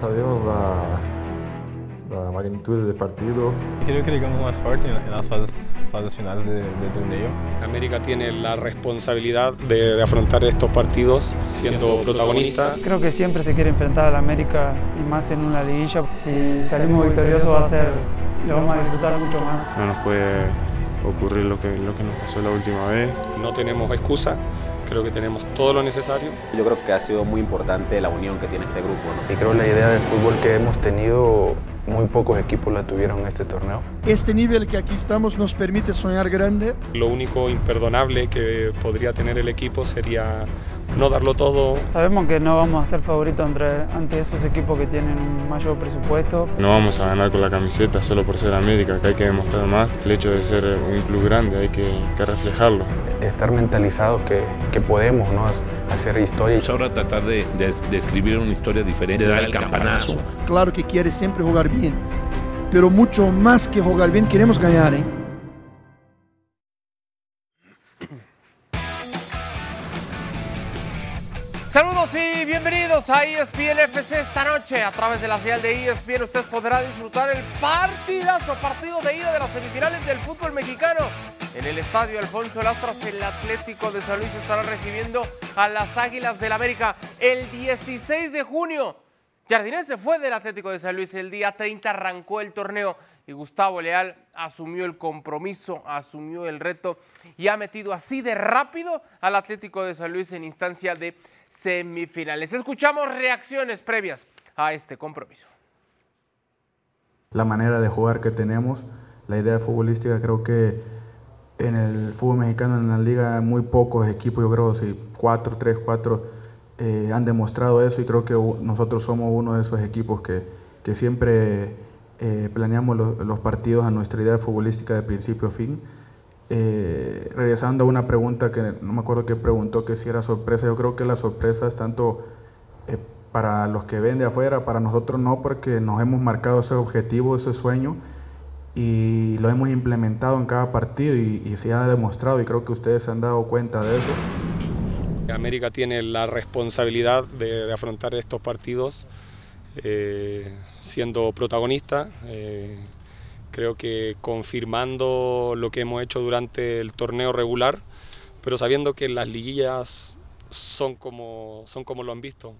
Sabemos la, la magnitud del partido. Creo que llegamos más fuerte en las fases, fases finales del de torneo. América tiene la responsabilidad de, de afrontar estos partidos siendo, siendo protagonista. Creo que siempre se quiere enfrentar a la América y más en una liguilla. Si salimos victoriosos va a ser, lo vamos a disfrutar mucho más. No nos puede ocurrir lo que, lo que nos pasó la última vez. No tenemos excusa, creo que tenemos todo lo necesario. Yo creo que ha sido muy importante la unión que tiene este grupo. ¿no? Y creo la idea de fútbol que hemos tenido, muy pocos equipos la tuvieron en este torneo. Este nivel que aquí estamos nos permite soñar grande. Lo único imperdonable que podría tener el equipo sería no darlo todo. Sabemos que no vamos a ser favoritos entre, ante esos equipos que tienen un mayor presupuesto. No vamos a ganar con la camiseta solo por ser América, que hay que demostrar más. El hecho de ser un club grande hay que, que reflejarlo. Estar mentalizados que, que podemos ¿no? hacer historia. Ahora tratar de, de, de, escribir una historia diferente, de dar el campanazo. Claro que quiere siempre jugar bien, pero mucho más que jugar bien queremos ganar. ¿eh? Saludos y bienvenidos a ESPN FC esta noche. A través de la señal de ESPN usted podrá disfrutar el partidazo, partido de ida de las semifinales del fútbol mexicano. En el estadio Alfonso Lastras, el Atlético de San Luis estará recibiendo a las Águilas del América el 16 de junio. Jardinés se fue del Atlético de San Luis el día 30, arrancó el torneo y Gustavo Leal asumió el compromiso, asumió el reto y ha metido así de rápido al Atlético de San Luis en instancia de semifinales. Escuchamos reacciones previas a este compromiso. La manera de jugar que tenemos, la idea futbolística, creo que en el fútbol mexicano, en la liga, muy pocos equipos, yo creo, si cuatro, tres, cuatro, eh, han demostrado eso y creo que nosotros somos uno de esos equipos que, que siempre eh, planeamos los, los partidos a nuestra idea futbolística de principio a fin. Eh, regresando a una pregunta que no me acuerdo qué preguntó, que si era sorpresa, yo creo que la sorpresa es tanto eh, para los que ven de afuera, para nosotros no, porque nos hemos marcado ese objetivo, ese sueño y lo hemos implementado en cada partido y, y se ha demostrado y creo que ustedes se han dado cuenta de eso. América tiene la responsabilidad de, de afrontar estos partidos eh, siendo protagonista. Eh, creo que confirmando lo que hemos hecho durante el torneo regular, pero sabiendo que las liguillas son como, son como lo han visto.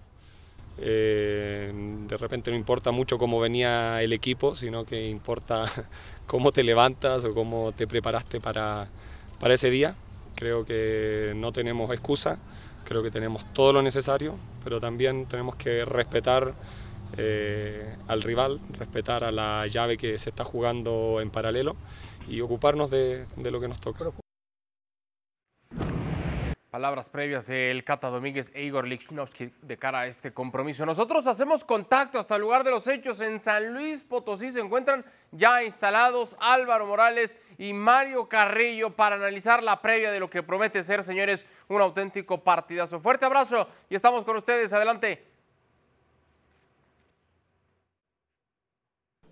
Eh, de repente no importa mucho cómo venía el equipo, sino que importa cómo te levantas o cómo te preparaste para, para ese día. Creo que no tenemos excusa, creo que tenemos todo lo necesario, pero también tenemos que respetar eh, al rival, respetar a la llave que se está jugando en paralelo y ocuparnos de, de lo que nos toca. Palabras previas del Cata Domínguez e Igor Lichnowsky de cara a este compromiso. Nosotros hacemos contacto hasta el lugar de los hechos. En San Luis Potosí se encuentran ya instalados Álvaro Morales y Mario Carrillo para analizar la previa de lo que promete ser, señores, un auténtico partidazo. Fuerte abrazo y estamos con ustedes. Adelante.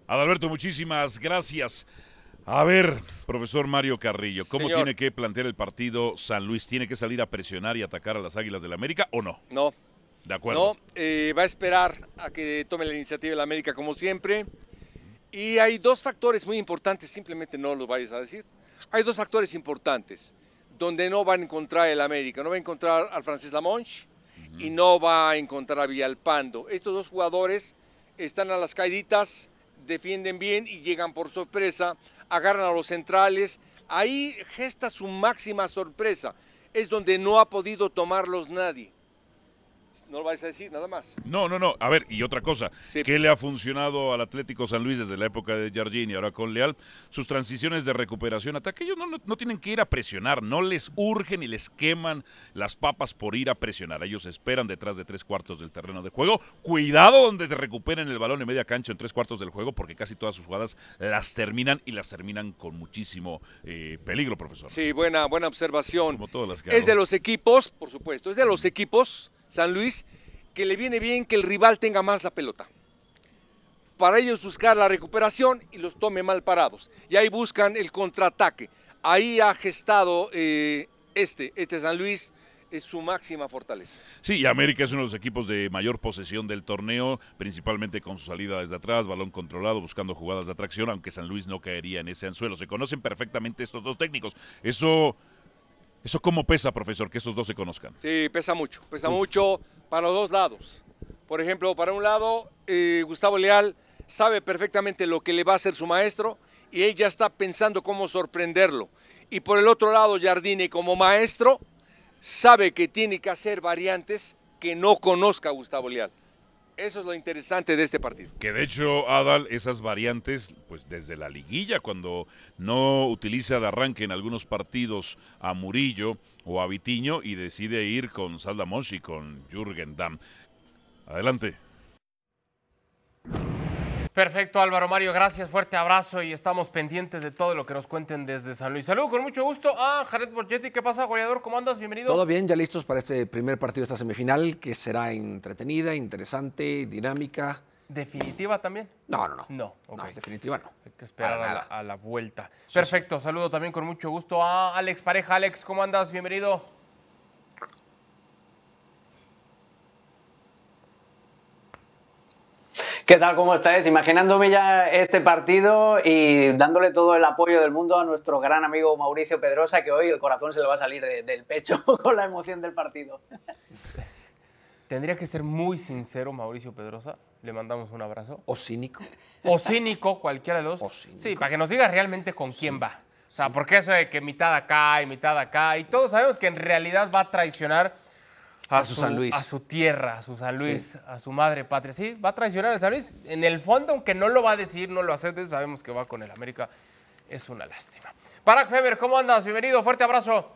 Adalberto, muchísimas gracias. A ver, profesor Mario Carrillo, ¿cómo Señor. tiene que plantear el partido San Luis? ¿Tiene que salir a presionar y atacar a las Águilas del América o no? No. De acuerdo. No, eh, va a esperar a que tome la iniciativa el América como siempre. Y hay dos factores muy importantes, simplemente no los vayas a decir. Hay dos factores importantes donde no va a encontrar el América. No va a encontrar al Francis Lamonche y no va a encontrar a Villalpando. Estos dos jugadores están a las caíditas, defienden bien y llegan por sorpresa, agarran a los centrales. Ahí gesta su máxima sorpresa. Es donde no ha podido tomarlos nadie. No lo vais a decir nada más. No, no, no. A ver, y otra cosa. ¿Qué le ha funcionado al Atlético San Luis desde la época de Jardín y ahora con Leal? Sus transiciones de recuperación, ataque. Ellos no, no, no tienen que ir a presionar. No les urgen y les queman las papas por ir a presionar. Ellos esperan detrás de tres cuartos del terreno de juego. Cuidado donde te recuperen el balón en media cancha en tres cuartos del juego, porque casi todas sus jugadas las terminan y las terminan con muchísimo eh, peligro, profesor. Sí, buena, buena observación. Como todas las que Es hago. de los equipos, por supuesto, es de los equipos, San Luis, que le viene bien que el rival tenga más la pelota. Para ellos buscar la recuperación y los tome mal parados. Y ahí buscan el contraataque. Ahí ha gestado eh, este, este San Luis, es su máxima fortaleza. Sí, América es uno de los equipos de mayor posesión del torneo, principalmente con su salida desde atrás, balón controlado, buscando jugadas de atracción, aunque San Luis no caería en ese anzuelo. Se conocen perfectamente estos dos técnicos. Eso, eso cómo pesa, profesor, que esos dos se conozcan. Sí, pesa mucho, pesa mucho para los dos lados. Por ejemplo, para un lado, eh, Gustavo Leal sabe perfectamente lo que le va a hacer su maestro y él ya está pensando cómo sorprenderlo. Y por el otro lado, Jardine como maestro sabe que tiene que hacer variantes que no conozca Gustavo Leal. Eso es lo interesante de este partido. Que de hecho, Adal, esas variantes, pues desde la liguilla, cuando no utiliza de arranque en algunos partidos a Murillo o a Vitiño y decide ir con Saldamos y con Jürgen Damm. Adelante. Perfecto, Álvaro Mario, gracias, fuerte abrazo y estamos pendientes de todo lo que nos cuenten desde San Luis. Saludos, con mucho gusto a Jared Borgetti. ¿Qué pasa, goleador? ¿Cómo andas? Bienvenido. Todo bien, ya listos para este primer partido de esta semifinal, que será entretenida, interesante, dinámica. ¿Definitiva también? No, no, no. No, no definitiva no. Hay que esperar a la, a la, vuelta. Perfecto, saludo también con mucho gusto a Alex Pareja. Alex, ¿cómo andas? Bienvenido. ¿Qué tal? ¿Cómo estáis? Imaginándome ya este partido y dándole todo el apoyo del mundo a nuestro gran amigo Mauricio Pedrosa, que hoy el corazón se le va a salir de, del pecho con la emoción del partido. Tendría que ser muy sincero Mauricio Pedrosa. Le mandamos un abrazo. O cínico. O cínico, cualquiera de los. dos. Sí, para que nos diga realmente con quién va. O sea, porque eso de que mitad acá y mitad acá, y todos sabemos que en realidad va a traicionar a, a su, San Luis. A su tierra, a su San Luis, sí. a su madre patria. Sí, va a traicionar al San Luis. En el fondo, aunque no lo va a decir, no lo acepte, sabemos que va con el América. Es una lástima. Barack Feber, ¿cómo andas? Bienvenido, fuerte abrazo.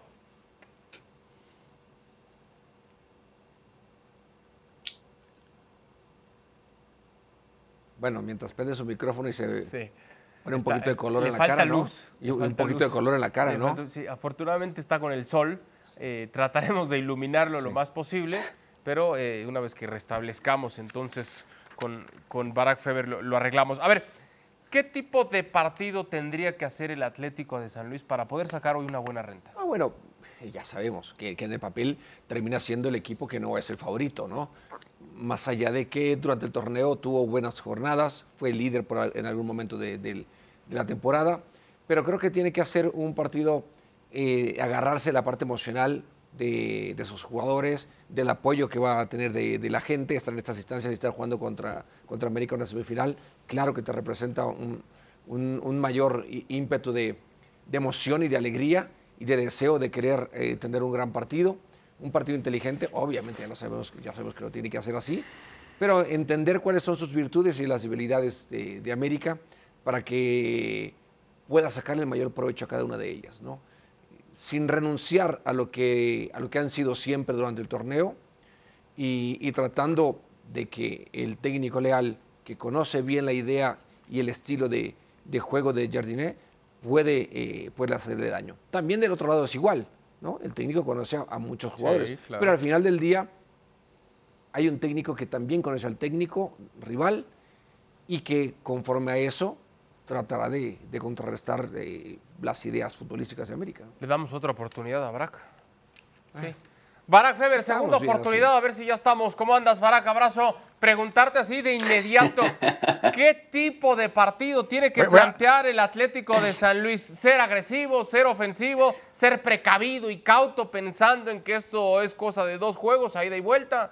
Bueno, mientras prende su micrófono y se sí. pone un poquito de color en la falta cara, luz. Y un poquito de color en la cara, ¿no? Sí, afortunadamente está con el sol. Eh, trataremos de iluminarlo sí. lo más posible, pero eh, una vez que restablezcamos entonces con, con Barack Feber lo, lo, arreglamos. A ver, ¿qué tipo de partido tendría que hacer el Atlético de San Luis para poder sacar hoy una buena renta? Ah, bueno, ya sabemos que, que en el papel termina siendo el equipo que no es el favorito, ¿no? Más allá de que durante el torneo tuvo buenas jornadas, fue líder por, en algún momento de, de, de la temporada, pero creo que tiene que hacer un partido eh, agarrarse la parte emocional de, de, sus jugadores, del apoyo que va a tener de, la gente, estar en estas instancias y estar jugando contra, contra América en una semifinal, claro que te representa un, mayor ímpetu de, emoción y de alegría y de deseo de querer eh, tener un gran partido, un partido inteligente, obviamente ya, no sabemos, ya sabemos que lo tiene que hacer así, pero entender cuáles son sus virtudes y las debilidades de, de América para que pueda sacarle el mayor provecho a cada una de ellas, ¿no? Sin renunciar a lo, que, a lo que han sido siempre durante el torneo y, y, tratando de que el técnico leal, que conoce bien la idea y el estilo de, de juego de Jardiné, puede, eh, puede hacerle daño. También del otro lado es igual, ¿no? El técnico conoce a, a muchos jugadores, sí, claro. pero al final del día hay un técnico que también conoce al técnico rival y que conforme a eso tratará de, de contrarrestar eh, las ideas futbolísticas de América. Le damos otra oportunidad a Barak. Sí. Eh. Barak Feber, segunda oportunidad, así. a ver si ya estamos. ¿Cómo andas, Barak? Abrazo. Preguntarte así de inmediato, ¿qué tipo de partido tiene que plantear el Atlético de San Luis? ¿Ser agresivo, ser ofensivo, ser precavido y cauto pensando en que esto es cosa de dos juegos, a ida y vuelta?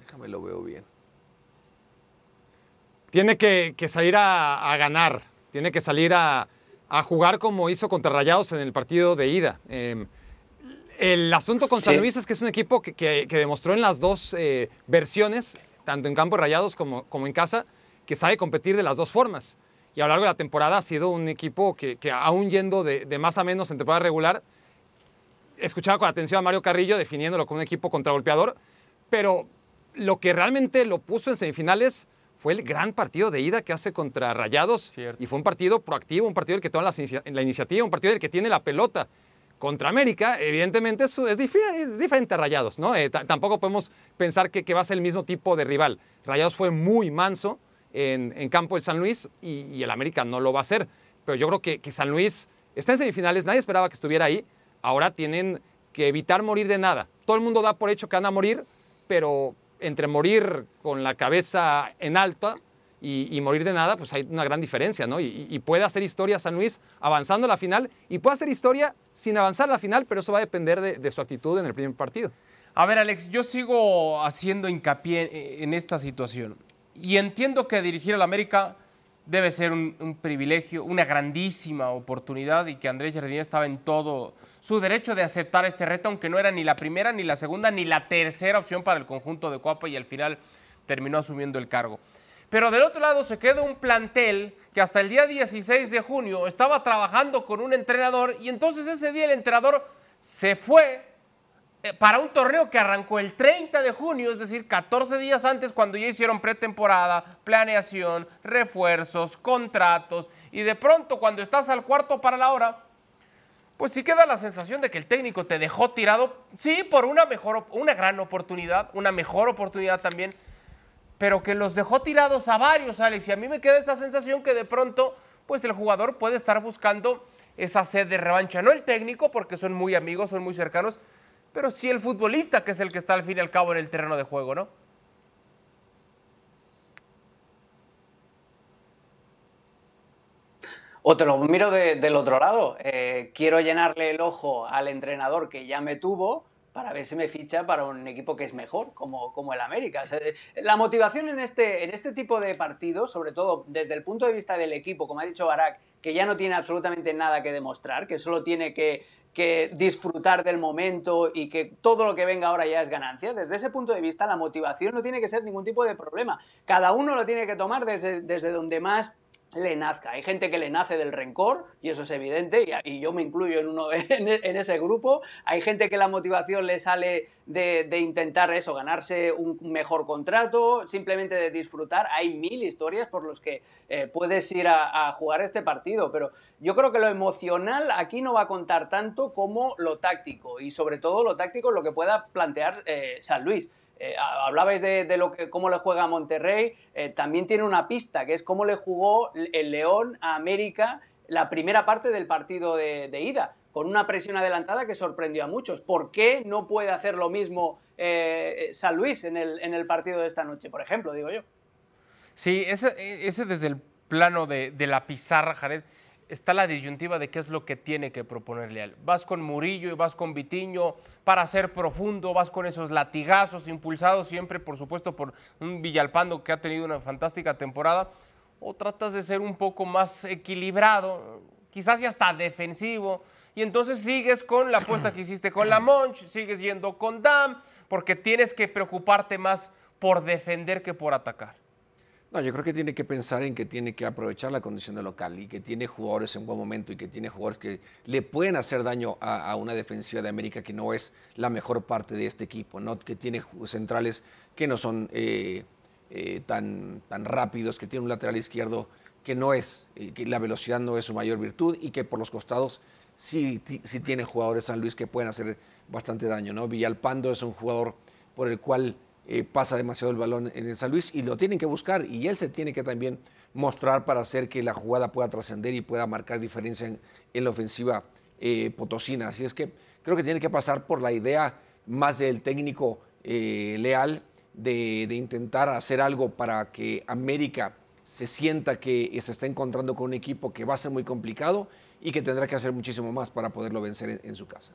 Déjame lo veo bien. Tiene que, que salir a, a, ganar, tiene que salir a, a, jugar como hizo contra Rayados en el partido de ida. Eh, el asunto con San sí. Luis es que es un equipo que, que, que demostró en las dos eh, versiones, tanto en campo de Rayados como, como, en casa, que sabe competir de las dos formas. Y a lo largo de la temporada ha sido un equipo que, que aún yendo de, de, más a menos en temporada regular, escuchaba con atención a Mario Carrillo definiéndolo como un equipo contragolpeador, pero lo que realmente lo puso en semifinales fue el gran partido de ida que hace contra Rayados Cierto. y fue un partido proactivo, un partido del que toma la, la iniciativa, un partido del que tiene la pelota contra América, evidentemente es, es, es diferente a Rayados, ¿no? Eh, tampoco podemos pensar que, que, va a ser el mismo tipo de rival. Rayados fue muy manso en, en campo del San Luis y, y, el América no lo va a hacer. Pero yo creo que, que, San Luis está en semifinales, nadie esperaba que estuviera ahí. Ahora tienen que evitar morir de nada. Todo el mundo da por hecho que van a morir, pero entre morir con la cabeza en alta y, morir de nada, pues hay una gran diferencia, ¿no? Y, puede hacer historia San Luis avanzando a la final y puede hacer historia sin avanzar a la final, pero eso va a depender de, su actitud en el primer partido. A ver, Alex, yo sigo haciendo hincapié en esta situación y entiendo que dirigir al América debe ser un, privilegio, una grandísima oportunidad y que Andrés Jardín estaba en todo su derecho de aceptar este reto, aunque no era ni la primera, ni la segunda, ni la tercera opción para el conjunto de Cuapa y al final terminó asumiendo el cargo. Pero del otro lado se queda un plantel que hasta el día 16 de junio estaba trabajando con un entrenador y entonces ese día el entrenador se fue para un torneo que arrancó el 30 de junio, es decir, 14 días antes cuando ya hicieron pretemporada, planeación, refuerzos, contratos, y de pronto cuando estás al cuarto para la hora, pues sí queda la sensación de que el técnico te dejó tirado, sí, por una mejor, una gran oportunidad, una mejor oportunidad también, pero que los dejó tirados a varios, Alex, y a mí me queda esa sensación que de pronto, pues el jugador puede estar buscando esa sed de revancha, no el técnico, porque son muy amigos, son muy cercanos, pero sí el futbolista, que es el que está al fin y al cabo en el terreno de juego, ¿no? O te lo miro del otro lado. Eh, quiero llenarle el ojo al entrenador que ya me tuvo para ver si me ficha para un equipo que es mejor, como, como el América. la motivación en este, en este tipo de partidos, sobre todo desde el punto de vista del equipo, como ha dicho Barak, que ya no tiene absolutamente nada que demostrar, que solo tiene que, disfrutar del momento y que todo lo que venga ahora ya es ganancia. Desde ese punto de vista, la motivación no tiene que ser ningún tipo de problema. Cada uno lo tiene que tomar desde, desde donde más le nazca. Hay gente que le nace del rencor, y eso es evidente, y, yo me incluyo en, uno, en, ese grupo. Hay gente que la motivación le sale de, intentar eso, ganarse un mejor contrato, simplemente de disfrutar. Hay mil historias por las que eh, puedes ir a, jugar este partido, pero yo creo que lo emocional aquí no va a contar tanto como lo táctico, y sobre todo lo táctico lo que pueda plantear eh, San Luis. Eh, hablabais de, cómo le juega a Monterrey, eh, también tiene una pista, que es cómo le jugó el León a América la primera parte del partido de, ida, con una presión adelantada que sorprendió a muchos. ¿Por qué no puede hacer lo mismo eh, San Luis en el, partido de esta noche, por ejemplo, digo yo? Sí, ese, ese desde el plano de, de la pizarra, Jared está la disyuntiva de qué es lo que tiene que proponerle él. Vas con Murillo y vas con Vitiño para ser profundo, vas con esos latigazos impulsados siempre, por supuesto, por un Villalpando que ha tenido una fantástica temporada, o tratas de ser un poco más equilibrado, quizás ya está defensivo, y entonces sigues con la apuesta que hiciste con la sigues yendo con Dam, porque tienes que preocuparte más por defender que por atacar. No, yo creo que tiene que pensar en que tiene que aprovechar la condición de local y que tiene jugadores en buen momento y que tiene jugadores que le pueden hacer daño a, una defensiva de América que no es la mejor parte de este equipo, ¿no? que tiene centrales que no son eh, eh, tan, tan rápidos, que tiene un lateral izquierdo que no es, eh, que la velocidad no es su mayor virtud y que por los costados sí, sí tiene jugadores San Luis que pueden hacer bastante daño. ¿no? Villalpando es un jugador por el cual eh, pasa demasiado el balón en el San Luis y lo tienen que buscar y él se tiene que también mostrar para hacer que la jugada pueda trascender y pueda marcar diferencia en, la ofensiva eh, potosina. Así es que creo que tiene que pasar por la idea más del técnico eh, leal de, intentar hacer algo para que América se sienta que se está encontrando con un equipo que va a ser muy complicado y que tendrá que hacer muchísimo más para poderlo vencer en, su casa.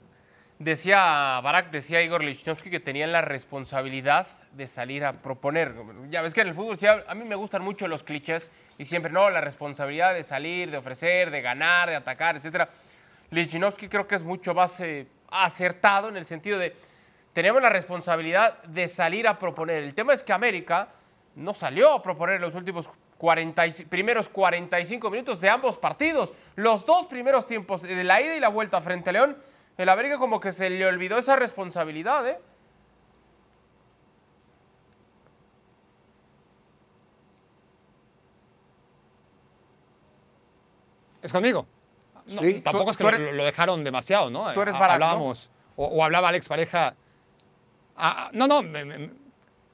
Decía Barak, decía Igor Lichnowsky que tenían la responsabilidad de salir a proponer. Ya ves que en el fútbol a mí me gustan mucho los clichés y siempre, no, la responsabilidad de salir, de ofrecer, de ganar, de atacar, etc. Lichnowsky creo que es mucho más eh, acertado en el sentido de tenemos la responsabilidad de salir a proponer. El tema es que América no salió a proponer los últimos 40 primeros 45 minutos de ambos partidos. Los dos primeros tiempos de la ida y la vuelta frente a León, el América como que se le olvidó esa responsabilidad, ¿eh? ¿Es conmigo? sí. Tampoco es que lo, dejaron demasiado, ¿no? Tú eres Hablábamos, o, hablaba Alex Pareja. Ah, ah, no, no.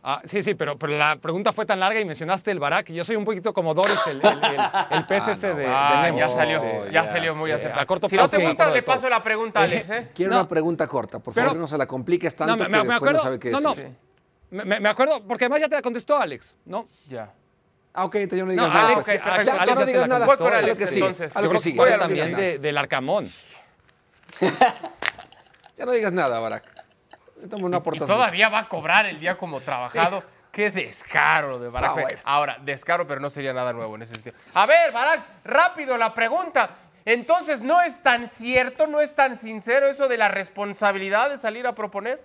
Ah, sí, sí, pero, pero la pregunta fue tan larga y mencionaste el Barak. Yo soy un poquito como Doris, el, el, el, el PSS de, de Ah, Nemo. ya salió, Este, ya salió muy eh, acertado. a corto si no te gusta, le paso la pregunta a Alex, ¿eh? Quiero No. una pregunta corta, por Pero- favor, no se la compliques tanto No, me, que me- me después acuerdo. no sabe qué no, no. me- me acuerdo, porque además ya te la contestó Alex, ¿no? Ya. Ah, ok, entonces yo no No, digas nada. Alex, pues. eh, Ya, Alex no digas nada. Voy con Alex, que sigue, entonces. Yo creo que ya no también de- del Arcamón. Ya no digas nada, Barak. Toma una Y aportación. todavía va a cobrar el día como trabajado. Qué descaro de Barack. Ah, bueno. Ahora, descaro, pero no sería nada nuevo en ese sentido. A ver, Barack, rápido la pregunta. Entonces, ¿no es tan cierto, no es tan sincero eso de la responsabilidad de salir a proponer?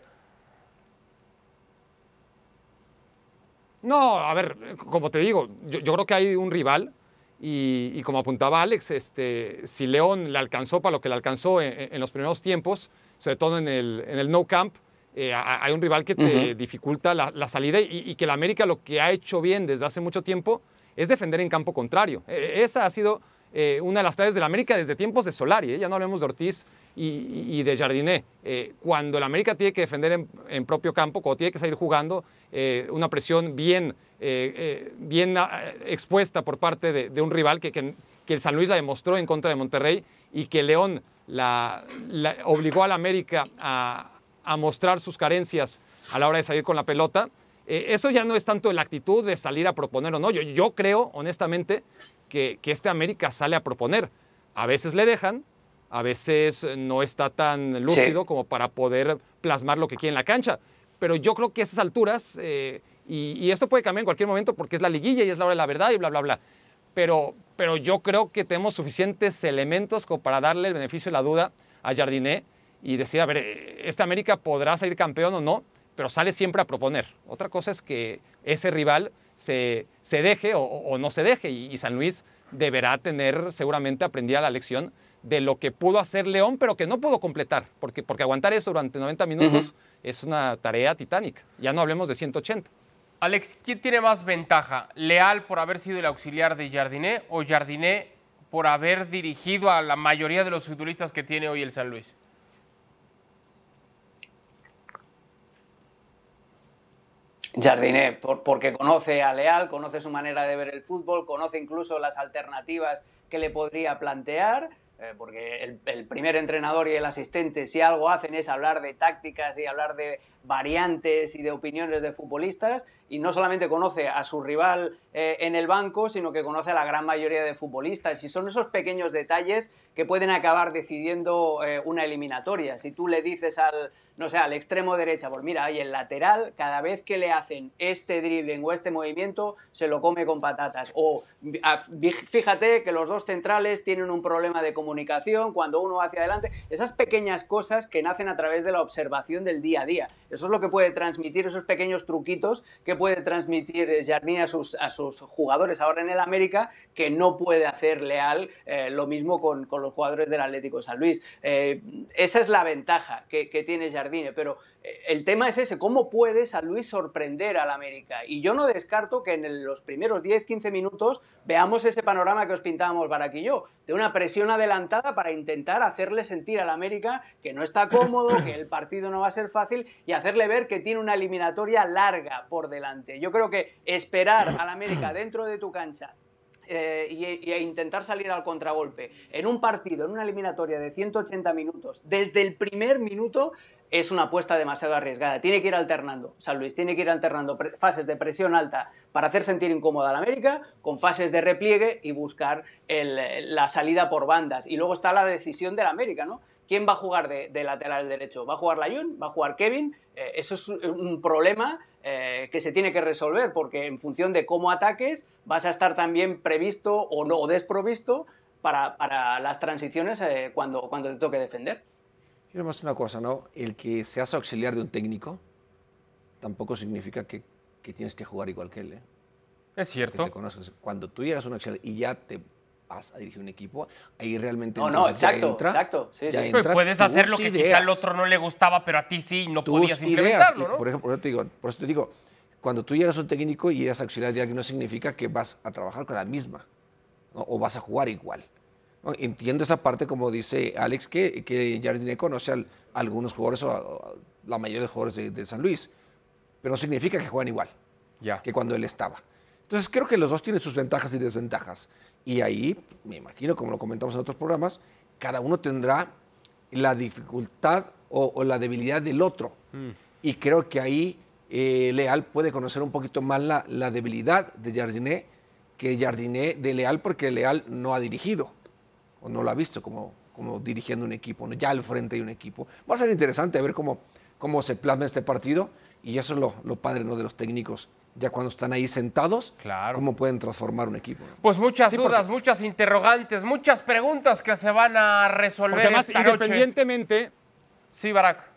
No, a ver, como te digo, yo, yo creo que hay un rival y, y como apuntaba Alex, este, si León le alcanzó para lo que le alcanzó en, en los primeros tiempos, sobre todo en el, en el no camp, eh, hay un rival que te dificulta la, la salida y, y que la América lo que ha hecho bien desde hace mucho tiempo es defender en campo contrario. Eh, esa ha sido eh, una de las claves de la América desde tiempos de Solari, ¿eh? ya no hablemos de Ortiz y, de Jardiné. Eh, cuando la América tiene que defender en, en propio campo, cuando tiene que salir jugando, eh, una presión bien, eh, bien ah, expuesta por parte de, un rival que, que- el San Luis la demostró en contra de Monterrey y que León la, la obligó a la América a, a mostrar sus carencias a la hora de salir con la pelota. Eso ya no es tanto la actitud de salir a proponer o no. Yo, yo creo, honestamente, que, que este América sale a proponer. A veces le dejan, a veces no está tan lúcido como para poder plasmar lo que quiere en la cancha. Pero yo creo que a esas alturas, eh, y, y esto puede cambiar en cualquier momento porque es la liguilla y es la hora de la verdad y bla, bla, bla. Pero, pero yo creo que tenemos suficientes elementos como para darle el beneficio de la duda a Jardiné y decir, a ver, eh, este América podrá salir campeón o no, pero sale siempre a proponer. Otra cosa es que ese rival se, se deje o, o no se deje y, y San Luis deberá tener seguramente aprendida la lección de lo que pudo hacer León, pero que no pudo completar, porque, porque aguantar eso durante 90 minutos es una tarea titánica. Ya no hablemos de 180. Alex, ¿quién tiene más ventaja? ¿Leal por haber sido el auxiliar de Jardiné o Jardiné por haber dirigido a la mayoría de los futbolistas que tiene hoy el San Luis? Jardiné, por- porque conoce a Leal, conoce su manera de ver el fútbol, conoce incluso las alternativas que le podría plantear, eh, porque el, el primer entrenador y el asistente, si algo hacen es hablar de tácticas y hablar de variantes y de opiniones de futbolistas, y no solamente conoce a su rival eh, en el banco, sino que conoce a la gran mayoría de futbolistas. Y son esos pequeños detalles que pueden acabar decidiendo eh, una eliminatoria. Si tú le dices al, no sé, al extremo derecha, pues mira, ahí el lateral, cada vez que le hacen este dribbling o este movimiento, se lo come con patatas. O fíjate que los dos centrales tienen un problema de comunicación cuando uno va hacia adelante. Esas pequeñas cosas que nacen a través de la observación del día a día. Eso es lo que puede transmitir, esos pequeños truquitos que puede transmitir eh, Jardín a sus, a sus jugadores ahora en el América, que no puede hacer Leal eh, lo mismo con, los jugadores del Atlético de San Luis. Eh, esa es la ventaja que, tiene Jardine, pero el tema es ese, ¿cómo puede San Luis sorprender al América? Y yo no descarto que en los primeros 10-15 minutos veamos ese panorama que os pintábamos yo, de una presión adelantada para intentar hacerle sentir al América que no está cómodo, que el partido no va a ser fácil y hacerle ver que tiene una eliminatoria larga por delante. Yo creo que esperar al América dentro de tu cancha eh, y, y intentar salir al contragolpe en un partido, en una eliminatoria de 180 minutos, desde el primer minuto, es una apuesta demasiado arriesgada. Tiene que ir alternando, San Luis, tiene que ir alternando fases de presión alta para hacer sentir incómoda a la América, con fases de repliegue y buscar el- la salida por bandas. Y luego está la decisión de la América, ¿no? ¿Quién va a jugar de, de lateral derecho? ¿Va a jugar Layun? ¿Va a jugar Kevin? Eh, eso es un problema eh, que se tiene que resolver porque en función de cómo ataques vas a estar también previsto o no o desprovisto para, para las transiciones eh, cuando, cuando te toque defender. Y nomás una cosa, ¿no? El que seas auxiliar de un técnico tampoco significa que, que tienes que jugar igual que él, ¿eh? Es cierto. Cuando tú llegas a un auxiliar y ya te vas a dirigir un equipo, ahí realmente No, no, entonces ya exacto, entra- exacto, sí, ya sí. Pues entra puedes hacer lo que ideas. quizá al otro no le gustaba, pero a ti sí, no tus podías implementarlo, Y, ¿no? Por ejemplo, por eso te digo, por eso te digo, cuando tú llegas a un técnico y eres auxiliar de alguien, no significa que vas a trabajar con la misma ¿no? o vas a jugar igual. ¿no? Entiendo esa parte, como dice Alex, que, que Jardine conoce a algunos jugadores o a- o a la mayoría de los jugadores de, de San Luis. pero no significa que juegan igual ya. que cuando él estaba. Entonces creo que los dos tienen sus ventajas y desventajas. Y ahí, me imagino, como lo comentamos en otros programas, cada uno tendrá la dificultad o, o la debilidad del otro. Mm. Y creo que ahí eh, Leal puede conocer un poquito más la, la debilidad de Jardiné que Jardiné de Leal, porque Leal no ha dirigido o no lo ha visto como, como dirigiendo un equipo, ¿no? ya al frente de un equipo. Va a ser interesante ver cómo, cómo se plasma este partido y eso es lo, lo padre ¿no? de los técnicos, ya cuando están ahí sentados, cómo pueden transformar un equipo. Pues muchas Sí, dudas, porque- muchas interrogantes, muchas preguntas que se van a resolver Porque además, esta noche. independientemente. Sí, Barack.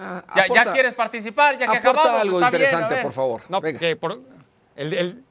Ah, ya, quieres participar, ya que aporta acabamos. algo está bien, interesante, ver. por favor. No, que por- el- el-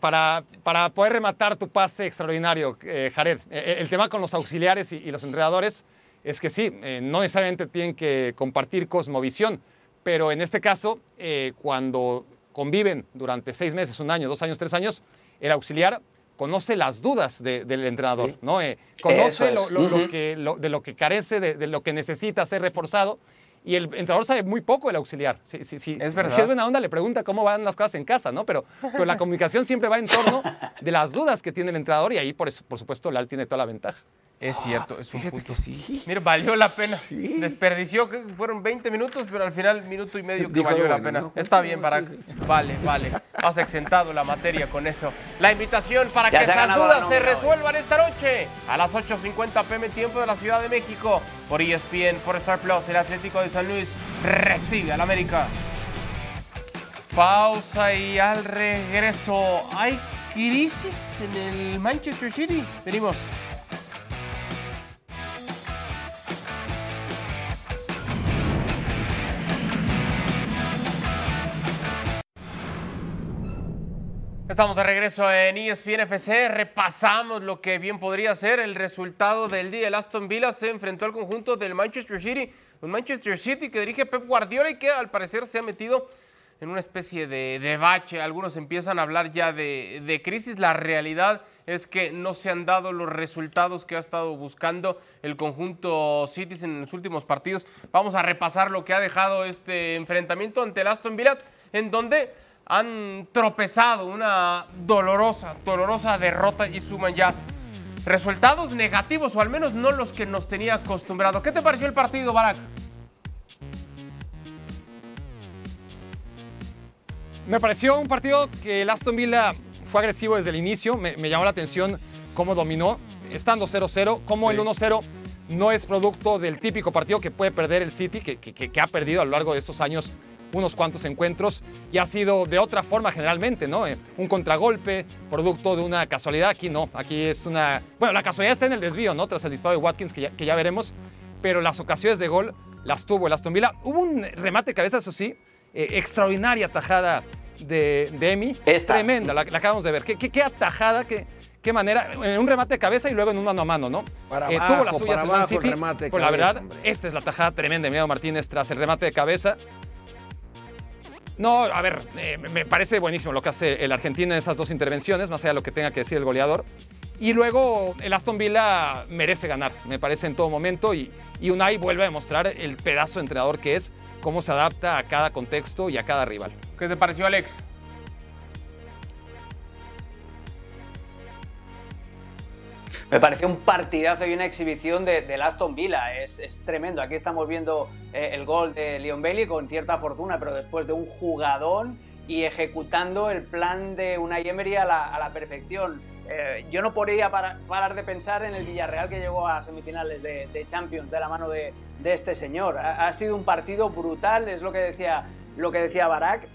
para, para poder rematar tu pase extraordinario, eh, Jared, eh, el tema con los auxiliares y, y los entrenadores es que sí, eh, no necesariamente tienen que compartir cosmovisión, pero en este caso, eh, cuando conviven durante seis meses, un año, dos años, tres años, el auxiliar conoce las dudas de- del entrenador, ¿no? Eh, conoce lo, lo que, lo- de lo que carece, de, de lo que necesita ser reforzado. Y el entrenador sabe muy poco el auxiliar. Si, si- si- Es verdad. Si es buena onda, le pregunta cómo van las cosas en casa, ¿no? Pero, pero la comunicación siempre va en torno de las dudas que tiene el entrenador y ahí, por, eso- por supuesto, Lal tiene toda la ventaja. Es cierto, es un punto. Mira, valió la pena. Desperdició, que fueron 20 minutos, pero al final minuto y medio que valió la pena. ¿no? Está bien, Barack. Vale, vale. Has exentado la materia con eso. La invitación para Ya que esas dudas se resuelvan esta noche a las 8.50 pm tiempo de la Ciudad de México por ESPN, por Star Plus. El Atlético de San Luis recibe al América. Pausa y al regreso. ¿Hay crisis en el Manchester City? Venimos. Estamos de regreso en ESPN FC. Repasamos lo que bien podría ser el resultado del día. El Aston Villa se enfrentó al conjunto del Manchester City. Un Manchester City que dirige Pep Guardiola y que al parecer se ha metido en una especie de, bache. Algunos empiezan a hablar ya de, de crisis. La realidad es que no se han dado los resultados que ha estado buscando el conjunto City en los últimos partidos. Vamos a repasar lo que ha dejado este enfrentamiento ante el Aston Villa, en donde han tropezado una dolorosa, dolorosa derrota y suman ya resultados negativos, o al menos no los que nos tenía acostumbrado. ¿Qué te pareció el partido, Barak? Me pareció un partido que el Aston Villa fue agresivo desde el inicio. Me, me llamó la atención cómo dominó, estando 0-0, cómo el 1-0 no es producto del típico partido que puede perder el City, que- que ha perdido a lo largo de estos años unos cuantos encuentros y ha sido de otra forma generalmente, ¿no? Eh, Un contragolpe, producto de una casualidad. Aquí no, aquí es una... Bueno, la casualidad está en el desvío, ¿no? Tras el disparo de Watkins, que ya, que ya veremos, pero las ocasiones de gol las tuvo el Aston Villa. Hubo un remate de cabeza, eso sí, eh, extraordinaria tajada de, de Emi. Tremenda, la, la acabamos de ver. Qué, qué, qué atajada, qué, qué manera. En un remate de cabeza y luego en un mano a mano, ¿no? Para Eh, abajo, tuvo las suyas para el remate de pero la cabeza, verdad, hombre. esta es la tajada tremenda de Emiliano Martínez tras el remate de cabeza. No, a ver, eh, me parece buenísimo lo que hace el Argentina en esas dos intervenciones, más allá de lo que tenga que decir el goleador. Y luego el Aston Villa merece ganar, me parece en todo momento. Y, y Unai vuelve a demostrar el pedazo de entrenador que es, cómo se adapta a cada contexto y a cada rival. ¿Qué te pareció, Alex? Me pareció un partidazo y una exhibición de, del Aston Villa. Es, tremendo. Aquí estamos viendo eh, el gol de Leon Bailey con cierta fortuna, pero después de un jugadón y ejecutando el plan de Unai Emery a la, perfección. Eh, yo no podría para- parar de pensar en el Villarreal que llegó a semifinales de, de Champions de la mano de, de este señor. Ha, ha sido un partido brutal, es lo que decía, lo que decía Barak.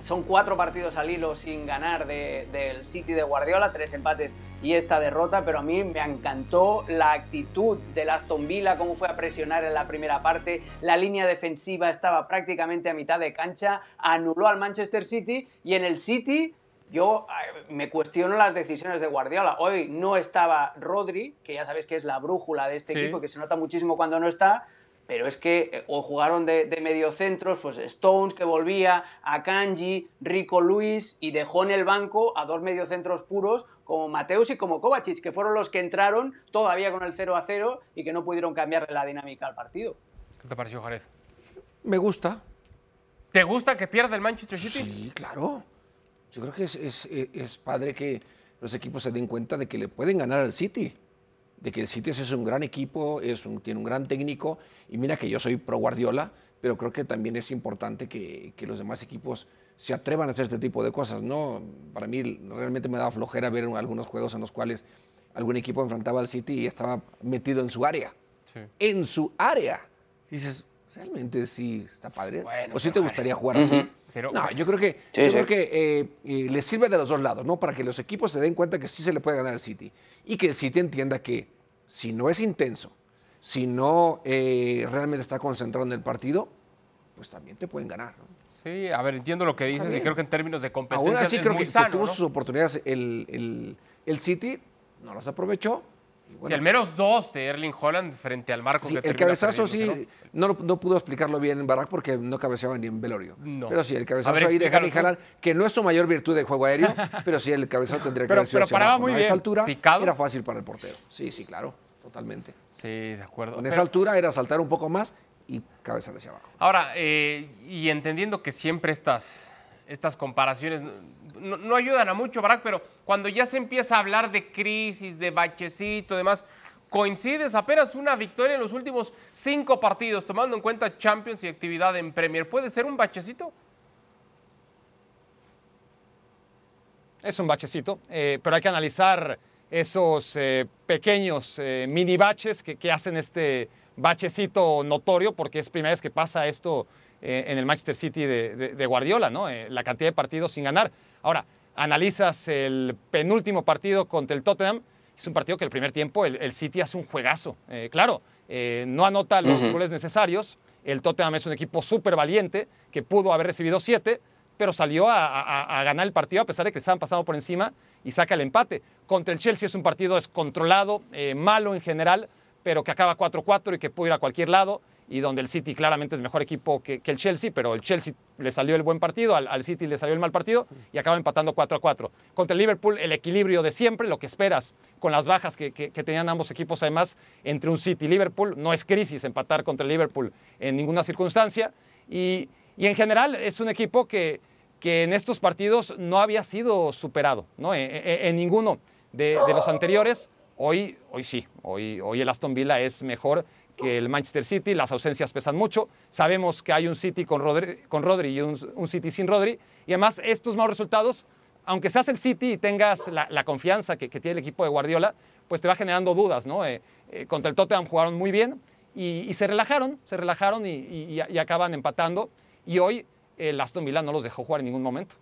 Son cuatro partidos al hilo sin ganar de- del City de Guardiola, tres empates y esta derrota, pero a mí me encantó la actitud del Aston Villa, cómo fue a presionar en la primera parte, la línea defensiva estaba prácticamente a mitad de cancha, anuló al Manchester City y en el City yo eh, me cuestiono las decisiones de Guardiola. Hoy no estaba Rodri, que ya sabéis que es la brújula de este Sí. equipo, que se nota muchísimo cuando no está, pero es que eh, o jugaron de, de mediocentros, pues Stones que volvía, Akanji, Rico Luis y dejó en el banco a dos mediocentros puros como Mateus y como Kovacic, que fueron los que entraron todavía con el 0 a 0 y que no pudieron cambiarle la dinámica al partido. ¿Qué te pareció, Jared? Me gusta. ¿Te gusta que pierda el Manchester City? Sí, claro. Yo creo que es, es, es padre que los equipos se den cuenta de que le pueden ganar al City. De que el City es un gran equipo, es un, tiene un gran técnico. Y mira que yo soy pro Guardiola, pero creo que también es importante que, que los demás equipos se atrevan a hacer este tipo de cosas. ¿no? Para mí realmente me da flojera ver algunos juegos en los cuales algún equipo enfrentaba al City y estaba metido en su área. En su área. dices, realmente sí está padre. ¿O sí te gustaría jugar así? No, yo creo que, yo creo que eh, eh, le sirve de los dos lados, ¿no? Para que los equipos se den cuenta que sí se le puede ganar al City. Y que el City entienda que si no es intenso, si no eh, realmente está concentrado en el partido, pues también te pueden ganar. ¿no? Sí, a ver, entiendo lo que dices y creo que en términos de competencia Aún así es creo muy que, sano, tuvo ¿no? sus oportunidades el, el, el City, no las aprovechó. Bueno, Sí, al menos dos de Erling Holland frente al marco Sí, que el cabezazo sí, no, no pudo explicarlo bien en Barak porque no cabeceaba ni en Velorio. No. Pero sí, el cabezazo ver, ahí de tú. Haaland, que no es su mayor virtud de juego aéreo, pero sí el cabezazo tendría que Pero- haber sido pero paraba muy ¿no? A bien. esa altura ¿Picado? era fácil para el portero. Sí, sí, claro, totalmente. Sí, de acuerdo. Con Pero- esa altura era saltar un poco más y cabezar hacia abajo. Ahora, eh, y entendiendo que siempre estas, estas comparaciones no, no ayudan a mucho, Barack, pero cuando ya se empieza a hablar de crisis, de bachecito, demás, coincides apenas una victoria en los últimos cinco partidos, tomando en cuenta Champions y actividad en Premier. ¿Puede ser un bachecito? Es un bachecito, eh, pero hay que analizar esos eh, pequeños eh, mini baches que, hacen este bachecito notorio, porque es primera vez que pasa esto en el Manchester City de, de- Guardiola, ¿no? La cantidad de partidos sin ganar. Ahora, analizas el penúltimo partido contra el Tottenham, es un partido que el primer tiempo el, el City hace un juegazo. Eh, claro, eh, no anota los goles necesarios, el Tottenham es un equipo súper valiente, que pudo haber recibido siete, pero salió a, a- a ganar el partido a pesar de que estaban pasando por encima y saca el empate. Contra el Chelsea es un partido descontrolado, eh, malo en general, pero que acaba 4-4 y que puede ir a cualquier lado y donde el City claramente es mejor equipo que, que el Chelsea, pero el Chelsea le salió el buen partido, al, al City le salió el mal partido y acaba empatando 4-4. Contra el Liverpool el equilibrio de siempre, lo que esperas con las bajas que, que- que tenían ambos equipos además entre un City y Liverpool, no es crisis empatar contra el Liverpool en ninguna circunstancia y, y en general es un equipo que en estos partidos no había sido superado, ¿no? En, en- en ninguno de, de los anteriores. Hoy, hoy sí, hoy, hoy el Aston Villa es mejor que el Manchester City, las ausencias pesan mucho, sabemos que hay un City con Rodri, con Rodri y un, City sin Rodri, y además estos malos resultados, aunque seas el City y tengas la, confianza que, tiene el equipo de Guardiola, pues te va generando dudas, ¿no? Eh, eh, contra el Tottenham jugaron muy bien y, se relajaron, se relajaron y, y- y acaban empatando, y hoy el Aston Villa no los dejó jugar en ningún momento.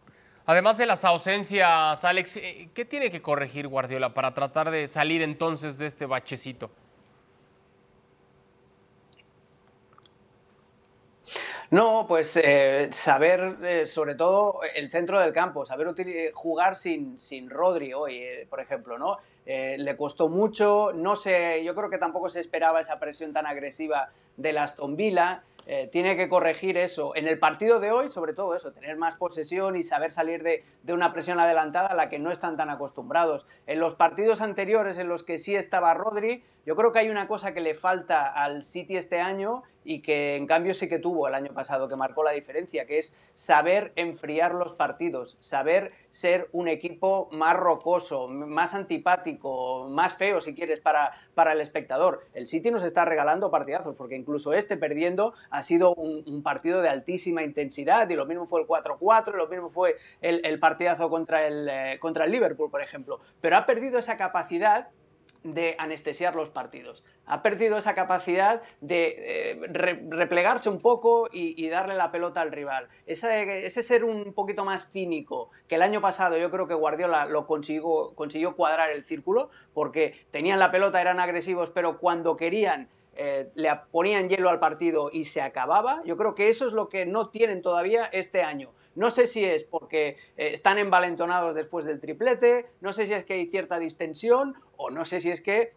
Además de las ausencias, Alex, eh, ¿qué tiene que corregir Guardiola para tratar de salir entonces de este bachecito? No, pues eh, saber, eh, sobre todo, el centro del campo, saber utili- jugar sin, sin Rodri hoy, eh, por ejemplo, ¿no? Eh, le costó mucho, no sé, yo creo que tampoco se esperaba esa presión tan agresiva del Aston Villa. Eh, tiene que corregir eso. En el partido de hoy, sobre todo eso, tener más posesión y saber salir de, de una presión adelantada a la que no están tan acostumbrados. En los partidos anteriores en los que sí estaba Rodri, yo creo que hay una cosa que le falta al City este año y que en cambio sí que tuvo el año pasado, que marcó la diferencia, que es saber enfriar los partidos, saber ser un equipo más rocoso, más antipático, más feo si quieres para, para el espectador. El City nos está regalando partidazos, porque incluso este perdiendo ha sido un, partido de altísima intensidad y lo mismo fue el 4-4, y lo mismo fue el, partidazo contra el, eh, contra el Liverpool, por ejemplo. Pero ha perdido esa capacidad de anestesiar los partidos. Ha perdido esa capacidad de eh, re- replegarse un poco y, darle la pelota al rival. Ese, ser un poquito más cínico, que el año pasado yo creo que Guardiola lo consiguió cuadrar el círculo, porque tenían la pelota, eran agresivos, pero cuando querían eh, le ponían hielo al partido y se acababa. Yo creo que eso es lo que no tienen todavía este año. No sé si es porque eh, están envalentonados después del triplete, no sé si es que hay cierta distensión o no sé si es que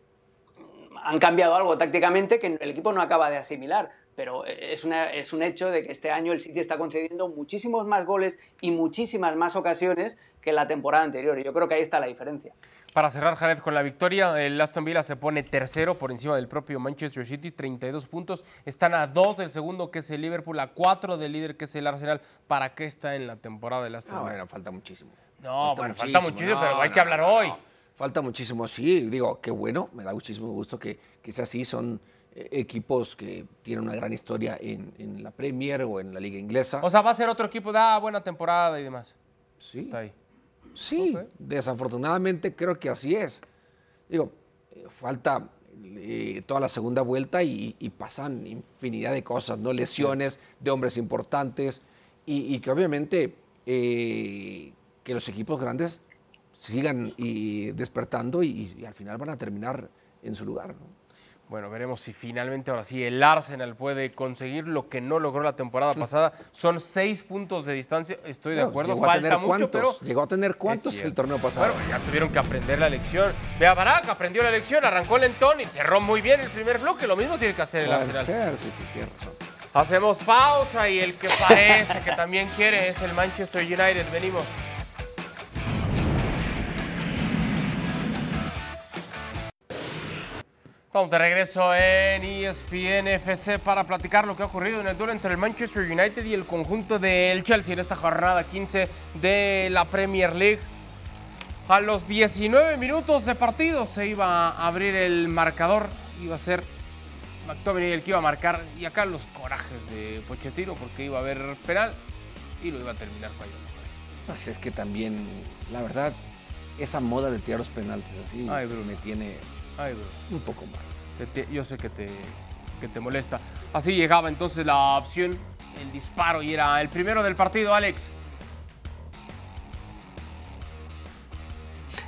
mm, han cambiado algo tácticamente que el equipo no acaba de asimilar. Pero es, una, es un hecho de que este año el City está concediendo muchísimos más goles y muchísimas más ocasiones que la temporada anterior. Y yo creo que ahí está la diferencia. Para cerrar, Jared, con la victoria, el Aston Villa se pone tercero por encima del propio Manchester City, 32 puntos. Están a dos del segundo, que es el Liverpool, a cuatro del líder, que es el Arsenal. ¿Para qué está en la temporada del Aston Ah, Villa? bueno, falta muchísimo. No, bueno, falta muchísimo, pero hay que hablar hoy. Falta muchísimo, sí. Digo, qué bueno, me da muchísimo gusto que, que sea así. Son eh, equipos que tienen una gran historia en, en la Premier o en la Liga Inglesa. O sea, va a ser otro equipo de ah, buena temporada y demás. Sí. Está ahí. Sí, desafortunadamente creo que así es. Digo, eh, falta eh, toda la segunda vuelta y, y pasan infinidad de cosas, ¿no? Lesiones de hombres importantes y, y que obviamente eh, que los equipos grandes sigan y despertando y, y al final van a terminar en su lugar, ¿no? Bueno, veremos si finalmente ahora sí el Arsenal puede conseguir lo que no logró la temporada pasada. Son seis puntos de distancia, estoy de acuerdo, llegó a falta tener mucho, pero... cuántos, Llegó a tener cuántos el torneo pasado. Bueno, ya tuvieron que aprender la lección. Vea, Barak aprendió la lección, arrancó lentón y cerró muy bien el primer bloque. Lo mismo tiene que hacer el Arsenal. ser, sí, sí. Hacemos pausa y el que parece que también quiere es el Manchester United. Venimos. Estamos de regreso en ESPN FC para platicar lo que ha ocurrido en el duelo entre el Manchester United y el conjunto del Chelsea en esta jornada 15 de la Premier League. A los 19 minutos de partido se iba a abrir el marcador, iba a ser McTominay el que iba a marcar y acá los corajes de Pochettino porque iba a haber penal y lo iba a terminar fallando. Pues es que también, la verdad, esa moda de tirar los penaltis así Ay, Bruno. me tiene Ay, bro. un poco mal. Te- te- yo sé que te, que te molesta. Así llegaba entonces la opción, el disparo y era el primero del partido, Alex.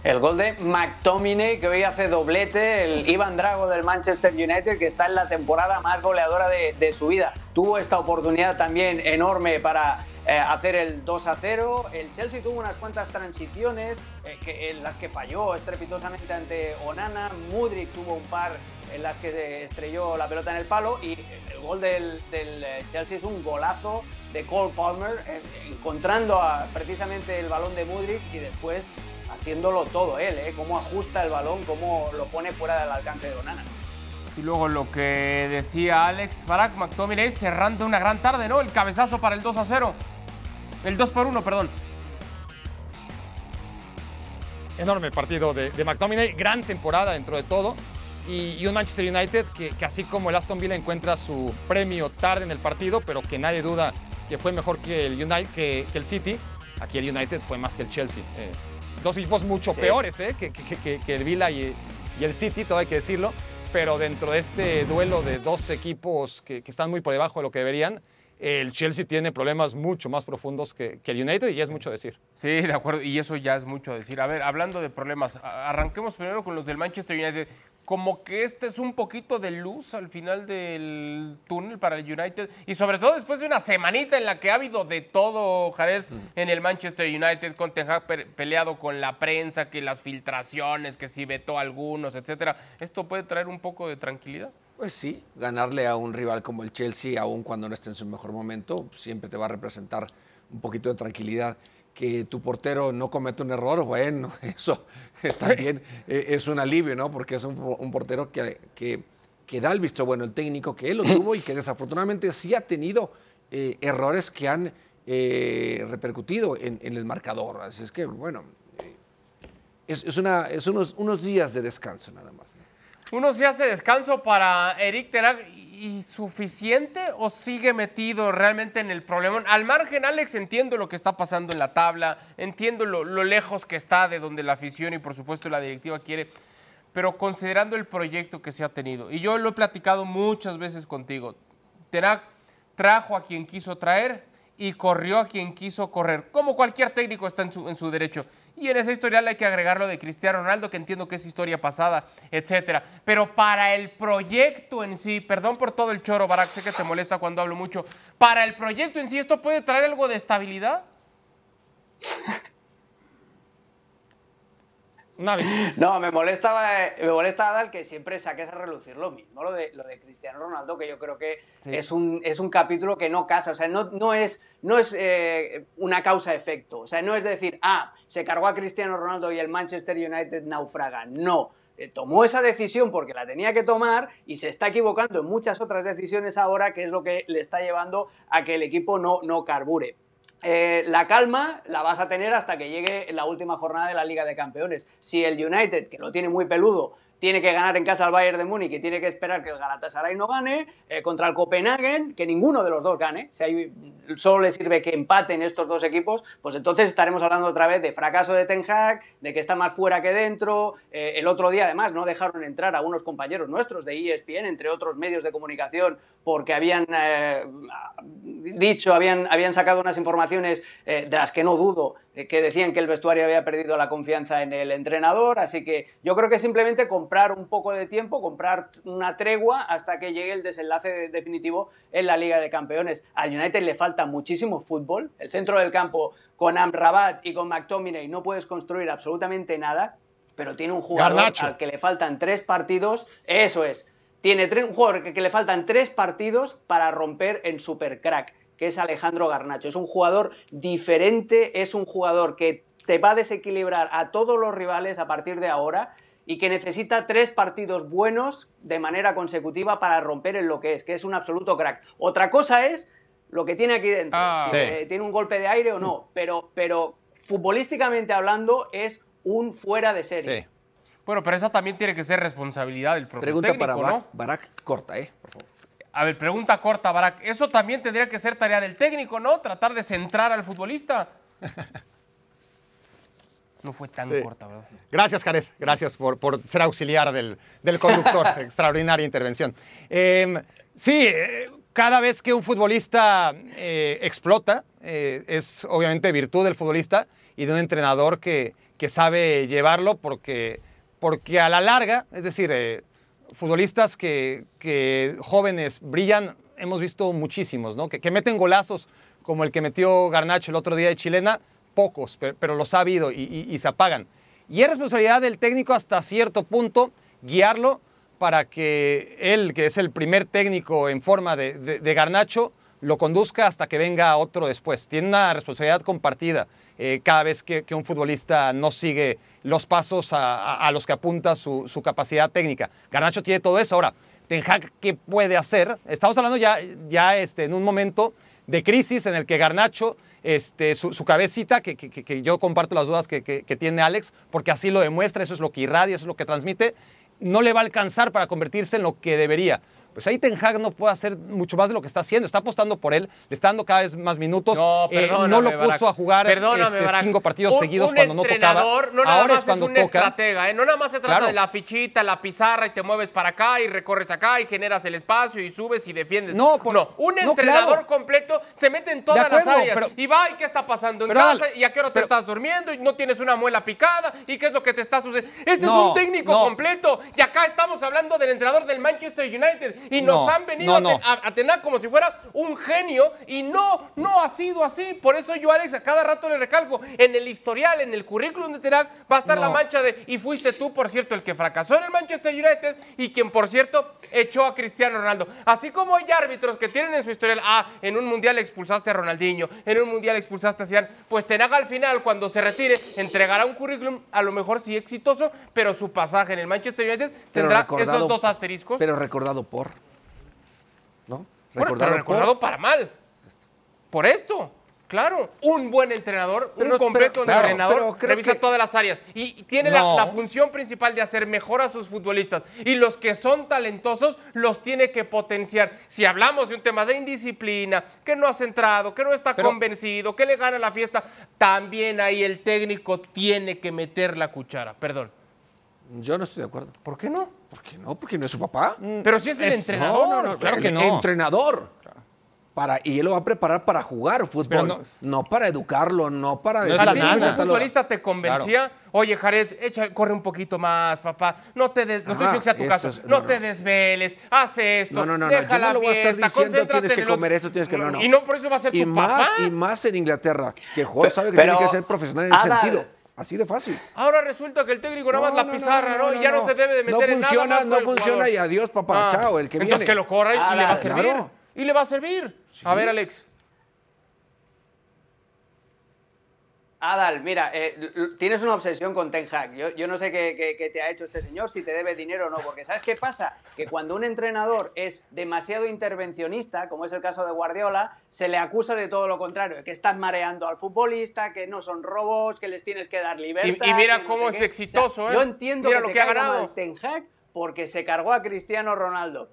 El gol de McTominay, que hoy hace doblete, el Ivan Drago del Manchester United, que está en la temporada más goleadora de, de su vida. Tuvo esta oportunidad también enorme para eh, hacer el 2 a 0. El Chelsea tuvo unas cuantas transiciones eh, que, en las que falló estrepitosamente ante Onana. Mudrik tuvo un par en las que estrelló la pelota en el palo. Y el gol del, eh, Chelsea es un golazo de Cole Palmer, encontrando precisamente el balón de Mudrik y después haciéndolo todo él, cómo ajusta el balón, cómo lo pone fuera del alcance de Onana. Y luego lo que decía Alex Barak McTominay cerrando una gran tarde, ¿no? El cabezazo para el 2 a 0. El 2 por 1, perdón. Enorme partido de, de McTominay, gran temporada dentro de todo. Y, y un Manchester United que, que así como el Aston Villa encuentra su premio tarde en el partido, pero que nadie duda que fue mejor que el, United, que, que el City, aquí el United fue más que el Chelsea. Eh, dos equipos mucho Sí. peores ¿eh? que, que- que- que el Villa y, y el City, todo hay que decirlo. Pero dentro de este duelo de dos equipos que, están muy por debajo de lo que deberían, el Chelsea tiene problemas mucho más profundos que, el United y es mucho decir. Sí, de acuerdo, y eso ya es mucho decir. A ver, hablando de problemas, arranquemos primero con los del Manchester United. Como que este es un poquito de luz al final del túnel para el United y sobre todo después de una semanita en la que ha habido de todo, Jared, en el Manchester United, con Ten Hag pe- peleado con la prensa, que las filtraciones, que si vetó a algunos, etcétera. ¿Esto puede traer un poco de tranquilidad? Pues sí, ganarle a un rival como el Chelsea, aun cuando no esté en su mejor momento, siempre te va a representar un poquito de tranquilidad. Que tu portero no cometa un error, bueno, eso también eh, es un alivio, ¿no? Porque es un, portero que, que, que da el visto bueno el técnico, que él lo tuvo y que desafortunadamente sí ha tenido eh, errores que han eh, repercutido en, el marcador. Así es que, bueno, eh, es, es una, es unos, unos días de descanso nada más. ¿no? ¿Unos días de descanso para Eric Ten Hag y suficiente o sigue metido realmente en el problema? Al margen, Alex, entiendo lo que está pasando en la tabla, entiendo lo, lo lejos que está de donde la afición y por supuesto la directiva quiere, pero considerando el proyecto que se ha tenido, y yo lo he platicado muchas veces contigo, Ten Hag trajo a quien quiso traer y corrió a quien quiso correr, como cualquier técnico está en su, en su derecho. Y en esa historial hay que agregar lo de Cristiano Ronaldo, que entiendo que es historia pasada, etcétera. Pero para el proyecto en sí, perdón por todo el choro, Barack, sé que te molesta cuando hablo mucho. Para el proyecto en sí, ¿esto puede traer algo de estabilidad? No, me molestaba, me molesta Adal que siempre saques a relucir lo mismo, lo de, lo de Cristiano Ronaldo, que yo creo que Sí. es, un, es un capítulo que no casa, o sea, no, no es, no es eh, una causa-efecto, o sea, no es decir, ah, se cargó a Cristiano Ronaldo y el Manchester United naufraga, no. Eh, Tomó esa decisión porque la tenía que tomar y se está equivocando en muchas otras decisiones ahora, que es lo que le está llevando a que el equipo no, no carbure. Eh, la calma la vas a tener hasta que llegue la última jornada de la Liga de Campeones. Si el United, que lo tiene muy peludo, tiene que ganar en casa al Bayern de Múnich y tiene que esperar que el Galatasaray no gane, eh, contra el Copenhagen, que ninguno de los dos gane, si hay- solo le sirve que empaten estos dos equipos, pues entonces estaremos hablando otra vez de fracaso de Ten Hag, de que está más fuera que dentro. Eh, el otro día, además, no dejaron entrar a unos compañeros nuestros de ESPN, entre otros medios de comunicación, porque habían eh, dicho, habían, habían sacado unas informaciones eh, de las que no dudo, eh, que decían que el vestuario había perdido la confianza en el entrenador, así que yo creo que simplemente comprar un poco de tiempo, comprar una tregua hasta que llegue el desenlace de- definitivo en la Liga de Campeones. Al United le falta muchísimo fútbol, el centro del campo con Amrabat y con McTominay no puedes construir absolutamente nada, pero tiene un jugador Garnacho. al que le faltan tres partidos, eso es, tiene un jugador que, que le faltan tres partidos para romper en supercrack, que es Alejandro Garnacho. Es un jugador diferente, es un jugador que te va a desequilibrar a todos los rivales a partir de ahora y que necesita tres partidos buenos de manera consecutiva para romper en lo que es, que es un absoluto crack. Otra cosa es lo que tiene aquí dentro, Ah. si, Sí. eh, tiene un golpe de aire o no, pero, pero futbolísticamente hablando es un fuera de serie. Bueno, pero esa también tiene que ser responsabilidad del propio Pregunta técnico, para ¿no? Barak, Barak, corta, ¿eh? Por favor. A ver, pregunta corta, Barak. Eso también tendría que ser tarea del técnico, ¿no? Tratar de centrar al futbolista. No fue tan Sí. corta, ¿verdad? Gracias, Jared. Gracias por, por ser auxiliar del, del conductor. Extraordinaria intervención. Eh, sí, eh, cada vez que un futbolista eh, explota, eh, es obviamente virtud del futbolista y de un entrenador que, que sabe llevarlo porque, porque a la larga, es decir, futbolistas que, que jóvenes brillan, hemos visto muchísimos, ¿no? Que, que meten golazos como el que metió Garnacho el otro día de Chilena, pocos, pero, los ha habido y, se apagan. Y es responsabilidad del técnico hasta cierto punto guiarlo para que él, que es el primer técnico en forma de, Garnacho, lo conduzca hasta que venga otro después. Tiene una responsabilidad compartida eh, cada vez que, un futbolista no sigue los pasos a, los que apunta su, capacidad técnica. Garnacho tiene todo eso. Ahora, Ten ¿qué puede hacer? Estamos hablando ya, ya este, en un momento de crisis en el que Garnacho, este, su, cabecita, que, yo comparto las dudas que- que tiene Alex, porque así lo demuestra, eso es lo que irradia, eso es lo que transmite, no le va a alcanzar para convertirse en lo que debería. Pues ahí Ten Hag no puede hacer mucho más de lo que está haciendo. Está apostando por él, le está dando cada vez más minutos. No, Eh, perdóname, no lo puso a jugar este, cinco partidos Un- seguidos un cuando no tocaba. No nada Ahora más es cuando un toca. estratega, ¿eh? No nada más se trata Claro. de la fichita, la pizarra y te mueves para acá y recorres acá y generas el espacio y subes y defiendes. No, por- no un no, entrenador claro. completo se mete en todas acuerdo, las áreas pero- y va y qué está pasando en Pero, casa y a qué hora te estás durmiendo y no tienes una muela picada y qué es lo que te está sucediendo. Ese No, es un técnico completo y acá estamos hablando del entrenador del Manchester United y nos No, han venido no, a, no. a- a tener como si fuera un genio y no, no ha sido así. Por eso yo, Alex, a cada rato le recalco, en el historial, en el currículum de Tenac, va a estar la mancha de, y fuiste tú, por cierto, el que fracasó en el Manchester United y quien, por cierto, echó a Cristiano Ronaldo. Así como hay árbitros que tienen en su historial, ah, en un mundial expulsaste a Ronaldinho, en un mundial expulsaste a Zidane, pues Tenac al final, cuando se retire, entregará un currículum, a lo mejor sí exitoso, pero su pasaje en el Manchester United Pero tendrá esos dos asteriscos. Pero recordado por. ¿No? Bueno, pero recordado para mal. Por esto. Claro, un buen entrenador, Pero- un completo pero- claro, entrenador, pero revisa que- todas las áreas y tiene la, No. la función principal de hacer mejor a sus futbolistas. Y los que son talentosos los tiene que potenciar. Si hablamos de un tema de indisciplina, que no ha centrado, que no está convencido, que le gana la fiesta, también ahí el técnico tiene que meter la cuchara. Perdón. Yo no estoy de acuerdo. ¿Por qué no? ¿Por qué no? Porque no es su papá. Pero si es el Es- entrenador. No, no, no, claro el que no. Entrenador. Para, y él lo va a preparar para jugar fútbol. No, no- para educarlo, no para No es ¿A la ti nada. ningún futbolista te convencía? Oye, Jared, echa, corre un poquito más, papá. No te des, no estoy diciendo que sea tu caso. es- no, no, te no. desveles, haz esto, No, no, no, no, deja yo la no lo voy a estar fiesta, diciendo, concéntrate tienes que comer otro". esto, tienes que- no, no. Y no por eso va a ser y tu más, papá. Y más en Inglaterra, que jugador sabe que pero, tiene que ser profesional en ese sentido. Así de fácil. Ahora resulta que el técnico nada más No, la pizarra, ¿no? Y ya no, se debe de meter en nada funciona, más no funciona y adiós, papá, chao, el que Entonces viene. que lo corra y, Ah, le va a claro. servir. Y le va a servir. A ver, Alex. Adal, mira, eh, tienes una obsesión con Ten Hag. Yo, yo no sé qué, qué- qué te ha hecho este señor, si te debe dinero o no, porque ¿sabes qué pasa? Que cuando un entrenador es demasiado intervencionista, como es el caso de Guardiola, se le acusa de todo lo contrario, que estás mareando al futbolista, que no son robots, que les tienes que dar libertad. Y- y mira no cómo sé es qué. exitoso, O sea, ¿eh? Yo entiendo Mira que lo te que ha ganado. Ten Hag porque se cargó a Cristiano Ronaldo.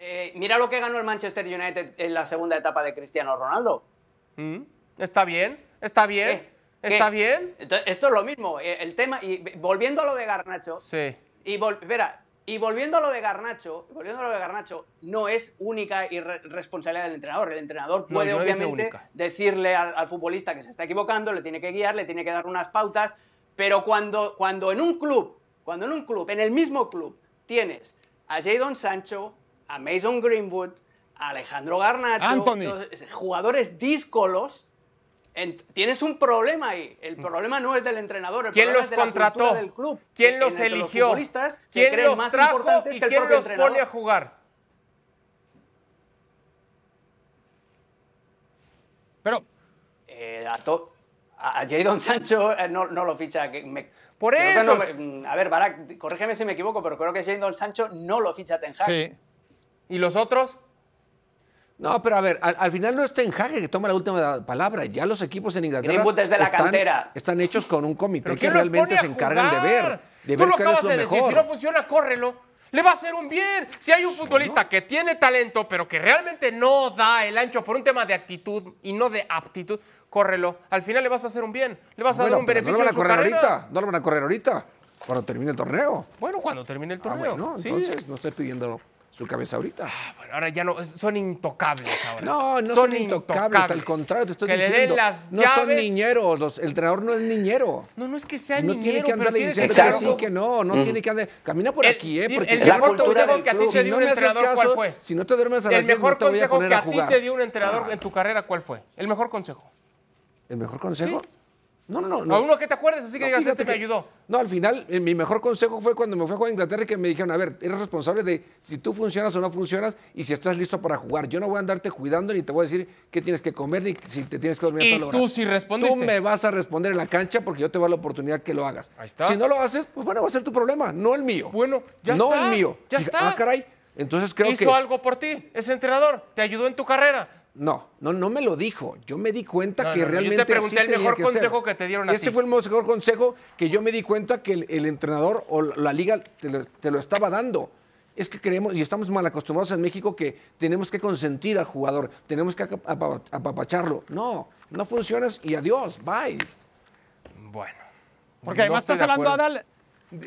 Eh, mira lo que ganó el Manchester United en la segunda etapa de Cristiano Ronaldo. Mm, Está bien, está bien, ¿Qué? está ¿Qué? bien. Entonces, esto es lo mismo. eh, El tema, y volviendo a lo de Garnacho, Sí. y, vol- espera, y volviendo a lo de Garnacho, volviendo a lo de Garnacho, no es única y re- responsabilidad del entrenador. El entrenador puede no obviamente decirle al, al futbolista que se está equivocando, le tiene que guiar, le tiene que dar unas pautas, pero cuando, cuando en un club, cuando en un club, en el mismo club, tienes a Jadon Sancho, a Mason Greenwood, Alejandro Garnacho, Anthony. jugadores díscolos, en- tienes un problema ahí. El problema no es del entrenador, el ¿Quién problema los es de la contrató? cultura del club. ¿Quién en los que eligió? futbolistas se ¿Quién creen los más trajo importantes y que el quién los entrenador. pone a jugar? Pero Eh, a, to- a a Jadon Sancho eh, no, no lo ficha. Que me- Por que eso. no mm, a ver, Barak, corrígeme si me equivoco, pero creo que Jadon Sancho no lo ficha Ten Hag. sí. ¿Y los otros? No, pero a ver, al, al final no es Ten Hag que toma la última palabra. Ya los equipos en Inglaterra Greenwood es de la están, cantera. están hechos con un comité ¿Pero que realmente se encargan de ver, de Tú ver lo es acabas lo de decir, si no funciona, córrelo. Le va a hacer un bien. Si hay un futbolista que tiene talento, pero que realmente no da el ancho por un tema de actitud y no de aptitud, córrelo. Al final le vas a hacer un bien. Le vas a Bueno, dar un beneficio no lo van a correr carrera. ahorita, no lo van a correr ahorita, cuando termine el torneo. Bueno, cuando termine el Ah, torneo. bueno, sí. entonces no estoy pidiendo su cabeza ahorita. Bueno, ahora ya no, son intocables ahora. No, no son, intocables, al contrario, te estoy que diciendo. le den las no son niñeros, los- el entrenador no es niñero. No, no es que sea no niñero, tiene que andarle tiene diciendo que sí, que no, no Mm. tiene que andar. Camina por El- aquí, ¿eh? el- Porque el mejor cultura consejo que a ti te si dio no un entrenador, ¿cuál fue? si no te duermes a las El 10, mejor no te voy a consejo poner que a a ti te dio un entrenador en tu carrera, ¿cuál fue? El mejor consejo. ¿El mejor consejo? No, no, no. no. A uno que te acuerdes, así que No, digas, este me que- ayudó. No, al final, eh, mi mejor consejo fue cuando me fui a jugar a Inglaterra y que me dijeron, a ver, eres responsable de si tú funcionas o no funcionas y si estás listo para jugar. Yo no voy a andarte cuidando ni te voy a decir qué tienes que comer ni si te tienes que dormir a Y hora. tú sí respondiste. Tú me vas a responder en la cancha porque yo te voy a dar la oportunidad que lo hagas. Ahí está. Si no lo haces, pues bueno, va a ser tu problema, no el mío. Bueno, ya no está, el mío. ya está. Ah, caray. Entonces creo Hizo que... algo por ti, ese entrenador. Te ayudó en tu carrera. No, no, no me lo dijo. Yo me di cuenta No, que no, no, yo te realmente pregunté así el tenía mejor que ser. consejo que te dieron a Ese ti. fue el mejor consejo que yo me di cuenta que el, el entrenador o la liga te lo, te lo estaba dando. Es que creemos y estamos mal acostumbrados en México que tenemos que consentir al jugador, tenemos que apa- apapacharlo. No, no funcionas y adiós, bye. Bueno. Porque además estás hablando. Adal.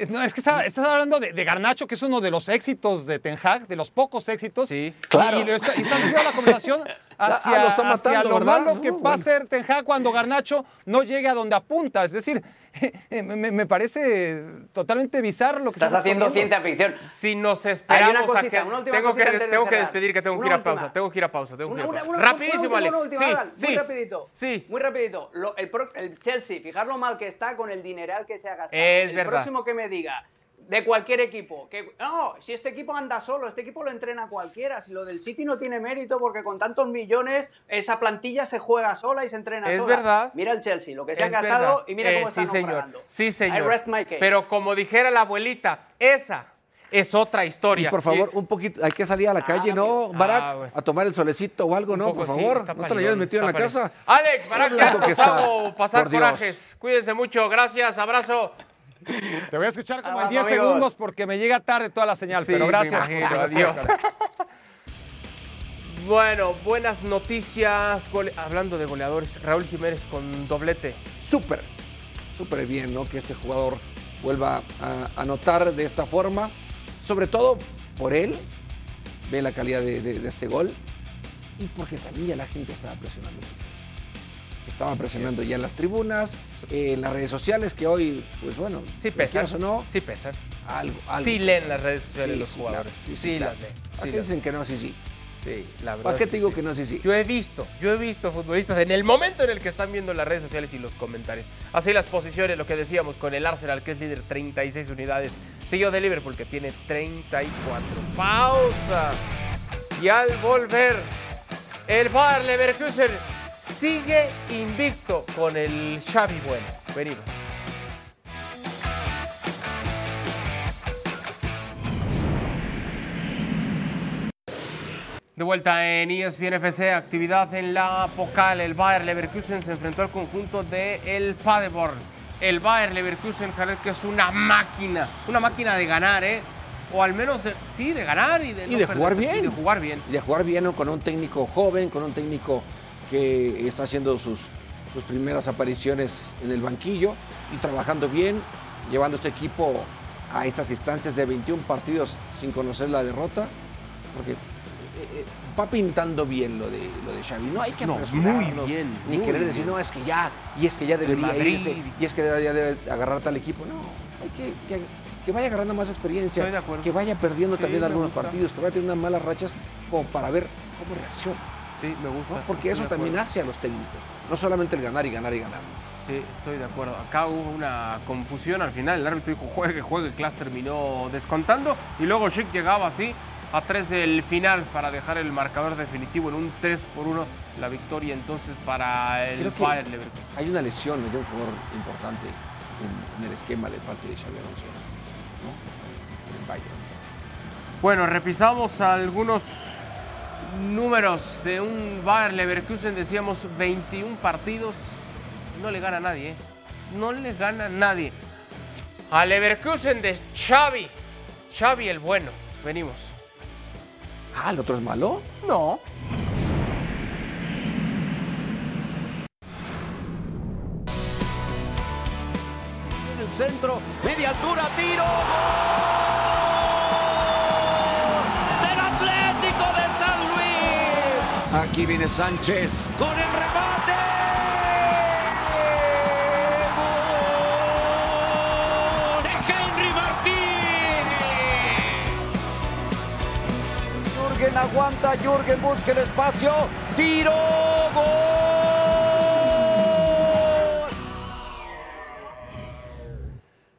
No, es que está- estás hablando de, de Garnacho, que es uno de los éxitos de Ten Hag, de los pocos éxitos. Sí, claro. Y, está, y estás llevando la conversación hacia, Ah, lo está hacia matando, lo ¿verdad? malo que No, va a bueno. ser Ten Hag cuando Garnacho no llegue a donde apunta. Es decir, me, me- me parece totalmente bizarro lo que Estás haciendo ciencia ficción. Si nos Hay esperamos una a cosita, que tengo que cosita tengo que despedir que tengo que Una ir a última. pausa, tengo que ir a pausa, tengo que Una- ir a pausa. Rapidísimo, Alex. sí, Adal, sí. Muy rapidito. Sí. Muy rapidito. Lo- el, pro- el Chelsea, fijar lo mal que está con el dineral que se ha gastado. Es el verdad. próximo que me diga de cualquier equipo, que no, si este equipo anda solo, este equipo lo entrena cualquiera, si lo del City no tiene mérito porque con tantos millones esa plantilla se juega sola y se entrena Es sola. verdad. Mira el Chelsea, lo que se Es han gastado verdad. y mira Eh, cómo están sí, señor. Sí, I señor. rest my case. Pero como dijera la abuelita, esa es otra Y historia. por favor, un poquito, hay que salir a la calle, ¿no, Ah, Barak? bueno. A tomar el solecito o algo, Un ¿no? poco Por favor, está no te lo hayas metido en la está casa. Alex, ya que estás, pasar por Dios. corajes. Cuídense mucho. Gracias, abrazo. Te voy a escuchar como en Abrazo, 10 amigos. segundos porque me llega tarde toda la señal, Sí, pero me gracias. imagino, adiós. Bueno, buenas noticias. Gole- Hablando de goleadores, Raúl Jiménez con doblete. Súper, súper bien, ¿no? Que este jugador vuelva a anotar de esta forma. Sobre todo por él, ve la calidad de, de- de este gol y porque también ya la gente estaba presionando mucho. Estaba presionando ya en las tribunas, en las redes sociales, que hoy, pues bueno, Sí pesan. o no, Sí pesan. algo, algo Sí leen las redes sociales Sí, los jugadores. sí, Sí, sí, claro. las leen. Sí, dicen que no, sí, sí. sí, la verdad. ¿Para qué te digo que no? Sí, sí. Yo he visto, yo he visto futbolistas en el momento en el que están viendo las redes sociales y los comentarios. Así las posiciones, lo que decíamos con el Arsenal, que es líder 36 unidades, seguido de Liverpool, que tiene 34. Pausa. Y al volver, el Bayer Leverkusen sigue invicto con el Xavi Bueno. Venimos. De vuelta en ESPN FC, actividad en la Pokal. El Bayer Leverkusen se enfrentó al conjunto de el Paderborn. El Bayer Leverkusen, Jared, que es una máquina, una máquina de ganar, ¿eh? O al menos, de- sí, de ganar y de, Y no de perder, jugar y bien. de jugar bien. Y de jugar bien ¿no? con un técnico joven, con un técnico que está haciendo sus, sus primeras apariciones en el banquillo y trabajando bien, llevando este equipo a estas instancias de 21 partidos sin conocer la derrota, porque eh, eh, va pintando bien lo de, lo de Xavi. No hay que No, muy bien, ni muy querer bien. decir, no, es que ya, y es que ya debería irse, y es que ya debe agarrar tal equipo. No, hay que, que, que vaya agarrando más experiencia, Estoy de acuerdo. que vaya perdiendo Sí, también algunos gusta. partidos, que vaya teniendo unas malas rachas como para ver cómo reacciona. Sí, me gusta. ¿no? Porque eso también hace a los técnicos, no solamente el ganar y ganar y ganar. Sí, estoy de acuerdo. Acá hubo una confusión al final. El árbitro dijo juegue, juegue. Klaas terminó descontando. Y luego Schick llegaba así a 3 del final para dejar el marcador definitivo en un 3 por 1. La victoria entonces para el Creo que Bayer Leverkusen. hay una lesión de un jugador importante en, en el esquema de parte de Xabi Alonso, ¿no? En el Bayern. Bueno, revisamos algunos números de un Bayer Leverkusen. Decíamos 21 partidos. No le gana a nadie, ¿eh? No le gana a nadie. A Leverkusen de Xavi. Xavi el bueno. Venimos. Ah, ¿el otro es malo? No. En el centro, media altura, tiro. ¡Gol! Aquí viene Sánchez con el remate. De Henry Martín. Jürgen aguanta, Jürgen busca el espacio. Tiro, gol.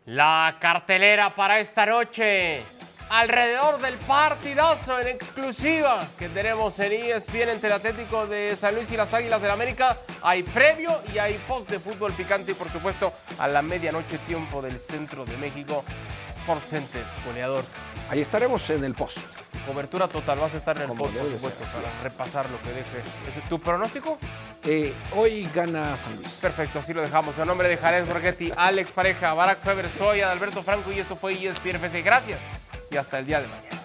La cartelera para esta noche. Alrededor del partidazo en exclusiva que tenemos en ESPN entre el Atlético de San Luis y las Águilas del América. Hay previo y hay post de fútbol picante y por supuesto a la medianoche tiempo del centro de México. Sport Center, goleador. Ahí estaremos en el post. Cobertura total, vas a estar en el Como post, por supuesto, ser, para es. repasar lo que deje. ¿Ese es tu pronóstico? Eh, hoy gana San Luis. Perfecto, así lo dejamos. En nombre de Jared Borghetti, Alex Pareja, Barack Feber, soy Adalberto Franco y esto fue ESPN FC. Gracias y hasta el día de mañana.